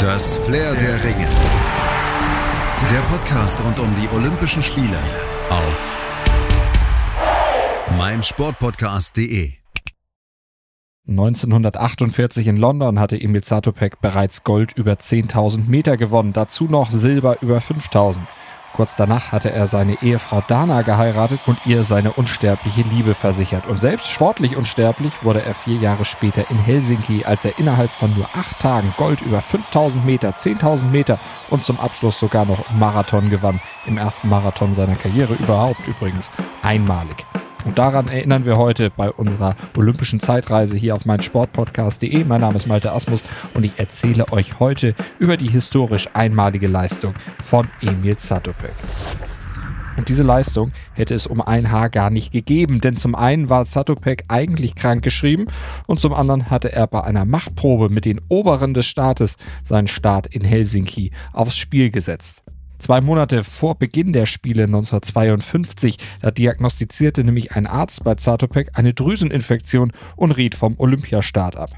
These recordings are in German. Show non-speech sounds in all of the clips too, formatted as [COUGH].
Das Flair der Ringe. Der Podcast rund um die Olympischen Spiele auf meinsportpodcast.de. 1948 in London hatte Emil Zatopek bereits Gold über 10.000 Meter gewonnen, dazu noch Silber über 5.000. Kurz danach hatte er seine Ehefrau Dana geheiratet und ihr seine unsterbliche Liebe versichert. Und selbst sportlich unsterblich wurde er vier Jahre später in Helsinki, als er innerhalb von nur acht Tagen Gold über 5000 Meter, 10.000 Meter und zum Abschluss sogar noch Marathon gewann. Im ersten Marathon seiner Karriere überhaupt übrigens. Einmalig. Und daran erinnern wir heute bei unserer olympischen Zeitreise hier auf meinsportpodcast.de. Mein Name ist Malte Asmus und ich erzähle euch heute über die historisch einmalige Leistung von Emil Zatopek. Und diese Leistung hätte es um ein Haar gar nicht gegeben, denn zum einen war Zatopek eigentlich krankgeschrieben und zum anderen hatte er bei einer Machtprobe mit den Oberen des Staates seinen Start in Helsinki aufs Spiel gesetzt. Zwei Monate vor Beginn der Spiele 1952, da diagnostizierte nämlich ein Arzt bei Zatopek eine Drüseninfektion und riet vom Olympiastart ab.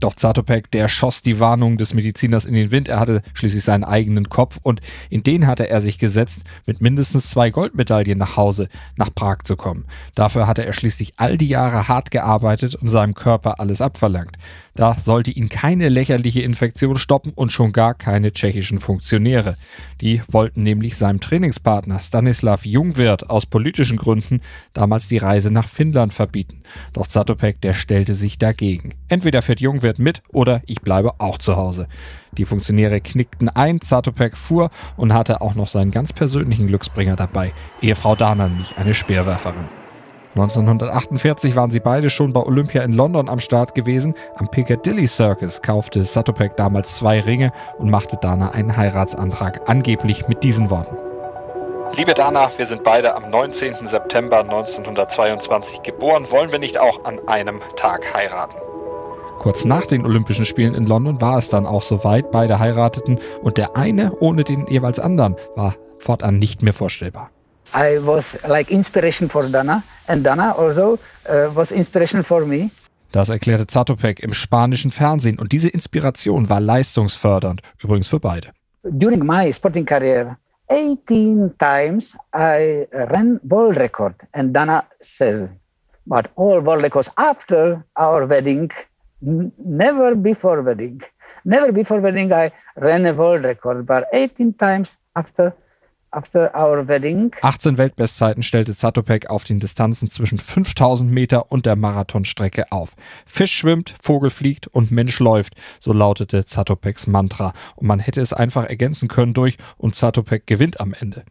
Doch Zatopek, der schoss die Warnung des Mediziners in den Wind. Er hatte schließlich seinen eigenen Kopf und in den hatte er sich gesetzt, mit mindestens zwei Goldmedaillen nach Hause, nach Prag zu kommen. Dafür hatte er schließlich all die Jahre hart gearbeitet und seinem Körper alles abverlangt. Da sollte ihn keine lächerliche Infektion stoppen und schon gar keine tschechischen Funktionäre. Die wollten nämlich seinem Trainingspartner Stanislav Jungwirth aus politischen Gründen damals die Reise nach Finnland verbieten. Doch Zatopek, der stellte sich dagegen. Entweder fährt Jungwirth mit oder ich bleibe auch zu Hause. Die Funktionäre knickten ein, Zatopek fuhr und hatte auch noch seinen ganz persönlichen Glücksbringer dabei, Ehefrau Dana, nämlich eine Speerwerferin. 1948 waren sie beide schon bei Olympia in London am Start gewesen. Am Piccadilly Circus kaufte Satopek damals zwei Ringe und machte Dana einen Heiratsantrag, angeblich mit diesen Worten. Liebe Dana, wir sind beide am 19. September 1922 geboren. Wollen wir nicht auch an einem Tag heiraten? Kurz nach den Olympischen Spielen in London war es dann auch soweit. Beide heirateten und der eine ohne den jeweils anderen war fortan nicht mehr vorstellbar. I was like inspiration for Dana and Dana also uh, was inspiration for me. Das erklärte Zatopek im spanischen Fernsehen und diese Inspiration war leistungsfördernd, übrigens für beide. During my sporting career, 18 times I ran world record and Dana says, but all world records after our wedding, never before wedding. Never before wedding I ran a world record, but 18 times after After our wedding. 18 Weltbestzeiten stellte Zatopek auf den Distanzen zwischen 5000 Meter und der Marathonstrecke auf. Fisch schwimmt, Vogel fliegt und Mensch läuft, so lautete Zatopeks Mantra. Und man hätte es einfach ergänzen können durch und Zatopek gewinnt am Ende.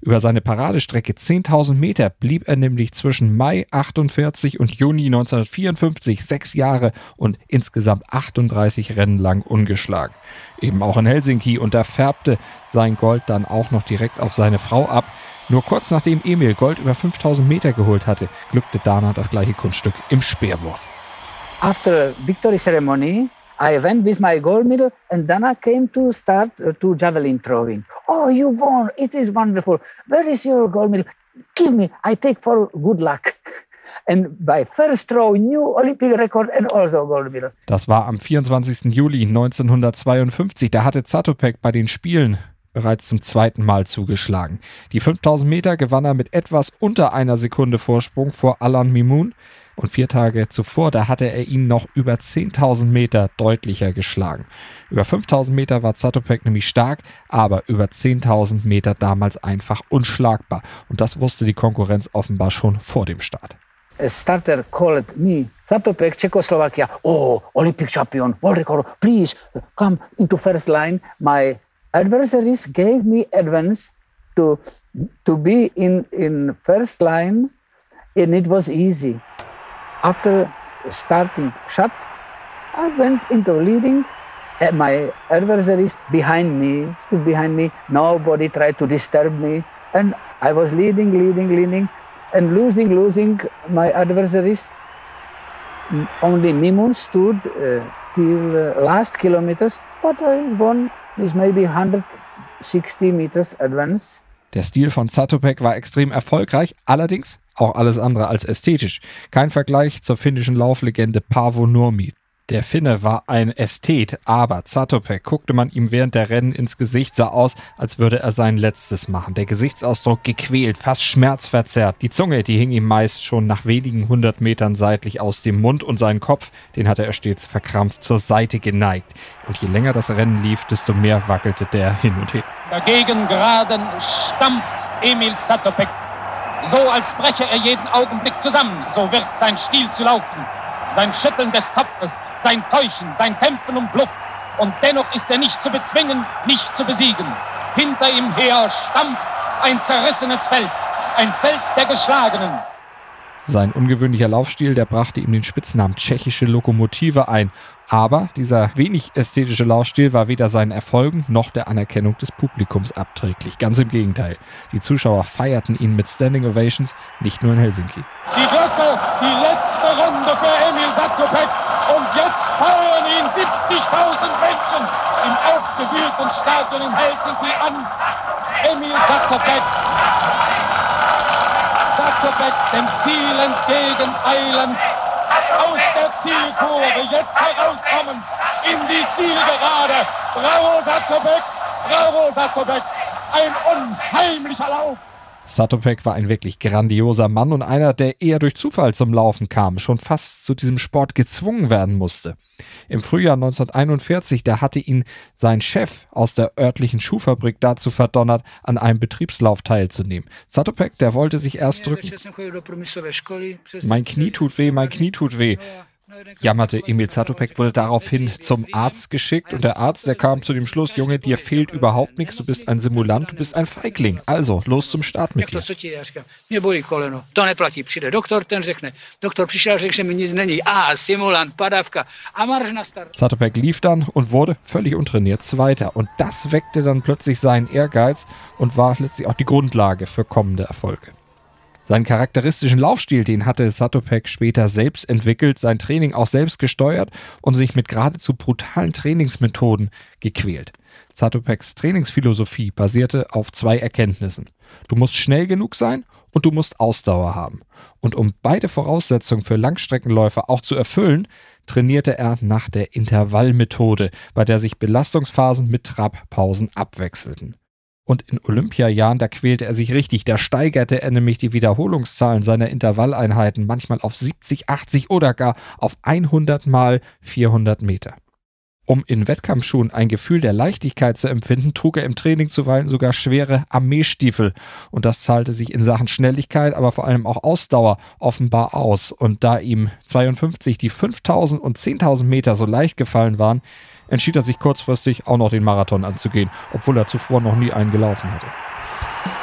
Über seine Paradestrecke 10.000 Meter blieb er nämlich zwischen Mai 48 und Juni 1954 sechs Jahre und insgesamt 38 Rennen lang ungeschlagen. Eben auch in Helsinki und da färbte sein Gold dann auch noch direkt auf seine Frau ab. Nur kurz nachdem Emil Gold über 5000 Meter geholt hatte, glückte Dana das gleiche Kunststück im Speerwurf. After victory ceremony, I went with my gold medal, and then I came to start uh, to javelin throwing. Oh, you won! It is wonderful. Where is your gold medal? Give me. I take for good luck. [LAUGHS] And by first throw, new Olympic record and also gold medal. Das war am 24. Juli 1952. Da hatte Zatopek bei den Spielen bereits zum zweiten Mal zugeschlagen. Die 5000 Meter gewann er mit etwas unter einer Sekunde Vorsprung vor Alan Mimoun. Und vier Tage zuvor, da hatte er ihn noch über 10.000 Meter deutlicher geschlagen. Über 5.000 Meter war Zatopek nämlich stark, aber über 10.000 Meter damals einfach unschlagbar. Und das wusste die Konkurrenz offenbar schon vor dem Start. A starter called me, Zatopek, Czechoslovakia. Oh, Olympic champion, world record. Please come into first line. My adversaries gave me advance to to be in in first line, and it was easy. After starting shot, I went into leading. My adversaries behind me, stood behind me. Nobody tried to disturb me, and I was leading, leading, leading, and losing, losing my adversaries. Only Mimun stood uh, till uh, last kilometers, but I won with maybe 160 meters advance. Der Stil von Zatopek war extrem erfolgreich, allerdings auch alles andere als ästhetisch. Kein Vergleich zur finnischen Lauflegende Paavo Nurmi. Der Finne war ein Ästhet, aber Zatopek guckte man ihm während der Rennen ins Gesicht, sah aus, als würde er sein letztes machen. Der Gesichtsausdruck gequält, fast schmerzverzerrt. Die Zunge, die hing ihm meist schon nach wenigen hundert Metern seitlich aus dem Mund und seinen Kopf, den hatte er stets verkrampft zur Seite geneigt. Und je länger das Rennen lief, desto mehr wackelte der hin und her. Dagegen geraden stampft Emil Zatopek, so als breche er jeden Augenblick zusammen. So wird sein Stil zu laufen, sein Schütteln des Kopfes, sein Täuschen, sein Kämpfen um Bluff. Und dennoch ist er nicht zu bezwingen, nicht zu besiegen. Hinter ihm her stampft ein zerrissenes Feld, ein Feld der Geschlagenen. Sein ungewöhnlicher Laufstil, der brachte ihm den Spitznamen tschechische Lokomotive ein. Aber dieser wenig ästhetische Laufstil war weder seinen Erfolgen noch der Anerkennung des Publikums abträglich. Ganz im Gegenteil. Die Zuschauer feierten ihn mit Standing Ovations, nicht nur in Helsinki. Die Glocke, die letzte Runde für Emil Sattopek. Und jetzt feiern ihn 70.000 Menschen im aufgewühlten Stadion in Helsinki an. Emil Sattopek Sattopek dem Ziel entgegen Aus der Zielkurve jetzt herauskommen in die Zielgerade. Bravo Sattopek, bravo Sattopek. Ein unheimlicher Lauf. Satopek war ein wirklich grandioser Mann und einer, der eher durch Zufall zum Laufen kam, schon fast zu diesem Sport gezwungen werden musste. Im Frühjahr 1941, da hatte ihn sein Chef aus der örtlichen Schuhfabrik dazu verdonnert, an einem Betriebslauf teilzunehmen. Satopek, der wollte sich erst drücken. Mein Knie tut weh, mein Knie tut weh jammerte Emil Zatopek, wurde daraufhin zum Arzt geschickt und der Arzt, der kam zu dem Schluss, Junge, dir fehlt überhaupt nichts, du bist ein Simulant, du bist ein Feigling. Also, los zum Start mit dir. Zatopek lief dann und wurde völlig untrainiert Zweiter und das weckte dann plötzlich seinen Ehrgeiz und war letztlich auch die Grundlage für kommende Erfolge. Seinen charakteristischen Laufstil, den hatte Satopek später selbst entwickelt, sein Training auch selbst gesteuert und sich mit geradezu brutalen Trainingsmethoden gequält. Satopeks Trainingsphilosophie basierte auf zwei Erkenntnissen. Du musst schnell genug sein und du musst Ausdauer haben. Und um beide Voraussetzungen für Langstreckenläufer auch zu erfüllen, trainierte er nach der Intervallmethode, bei der sich Belastungsphasen mit Trabpausen abwechselten. Und in Olympiajahren, da quälte er sich richtig. Da steigerte er nämlich die Wiederholungszahlen seiner Intervalleinheiten manchmal auf 70, 80 oder gar auf 100 mal 400 Meter. Um in Wettkampfschuhen ein Gefühl der Leichtigkeit zu empfinden, trug er im Training zuweilen sogar schwere Armeestiefel. Und das zahlte sich in Sachen Schnelligkeit, aber vor allem auch Ausdauer offenbar aus. Und da ihm 52 die 5000 und 10.000 Meter so leicht gefallen waren, entschied er sich kurzfristig auch noch den Marathon anzugehen, obwohl er zuvor noch nie einen gelaufen hatte.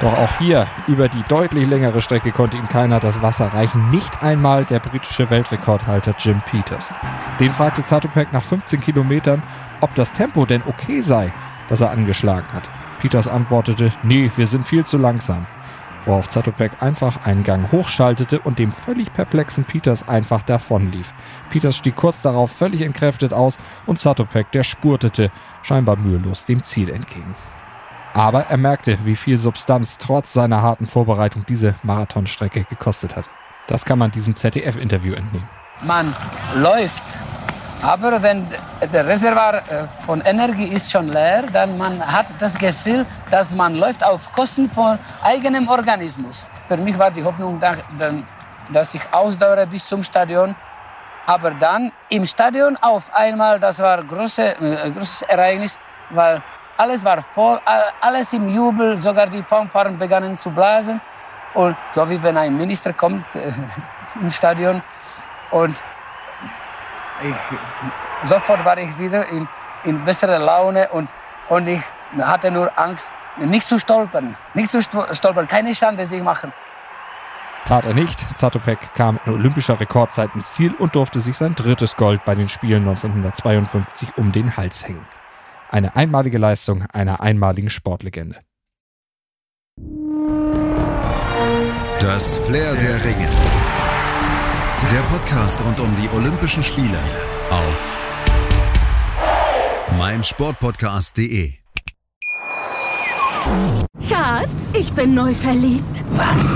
Doch auch hier, über die deutlich längere Strecke konnte ihm keiner das Wasser reichen. Nicht einmal der britische Weltrekordhalter Jim Peters. Den fragte Zatopek nach 15 Kilometern, ob das Tempo denn okay sei, das er angeschlagen hatte. Peters antwortete, nee, wir sind viel zu langsam worauf Zatopek einfach einen Gang hochschaltete und dem völlig perplexen Peters einfach davonlief. Peters stieg kurz darauf völlig entkräftet aus und Zatopek, der spurtete, scheinbar mühelos, dem Ziel entgegen. Aber er merkte, wie viel Substanz trotz seiner harten Vorbereitung diese Marathonstrecke gekostet hat. Das kann man diesem ZDF-Interview entnehmen. Man läuft aber wenn der Reservoir äh, von Energie ist schon leer, dann man hat das Gefühl, dass man läuft auf Kosten von eigenem Organismus. Für mich war die Hoffnung, dass ich ausdauere bis zum Stadion. Aber dann im Stadion auf einmal, das war ein große, äh, großes Ereignis, weil alles war voll, alles im Jubel, sogar die Fanfaren begannen zu blasen. Und so wie wenn ein Minister kommt äh, [LAUGHS] ins Stadion und ich, sofort war ich wieder in, in besserer Laune und, und ich hatte nur Angst, nicht zu stolpern. Nicht zu stolpern, keine Schande sich machen. Tat er nicht. Zatopek kam in olympischer Rekordzeit ins Ziel und durfte sich sein drittes Gold bei den Spielen 1952 um den Hals hängen. Eine einmalige Leistung einer einmaligen Sportlegende. Das Flair der Ringe. Der Podcast rund um die Olympischen Spiele auf meinsportpodcast.de. Schatz, ich bin neu verliebt. Was?